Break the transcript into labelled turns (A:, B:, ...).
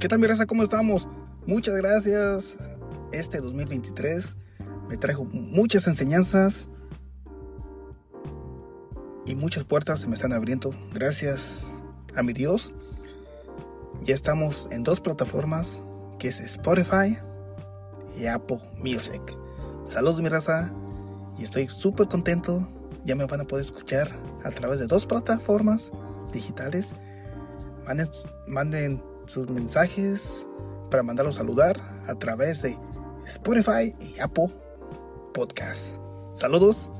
A: ¿Qué tal mi raza? ¿Cómo estamos? Muchas gracias. Este 2023 me trajo muchas enseñanzas y muchas puertas se me están abriendo. Gracias a mi Dios. Ya estamos en dos plataformas, que es Spotify y Apple Music. Saludos mi raza y estoy súper contento. Ya me van a poder escuchar a través de dos plataformas digitales. Manden, manden sus mensajes para mandarlos a saludar a través de Spotify y Apple Podcast. Saludos.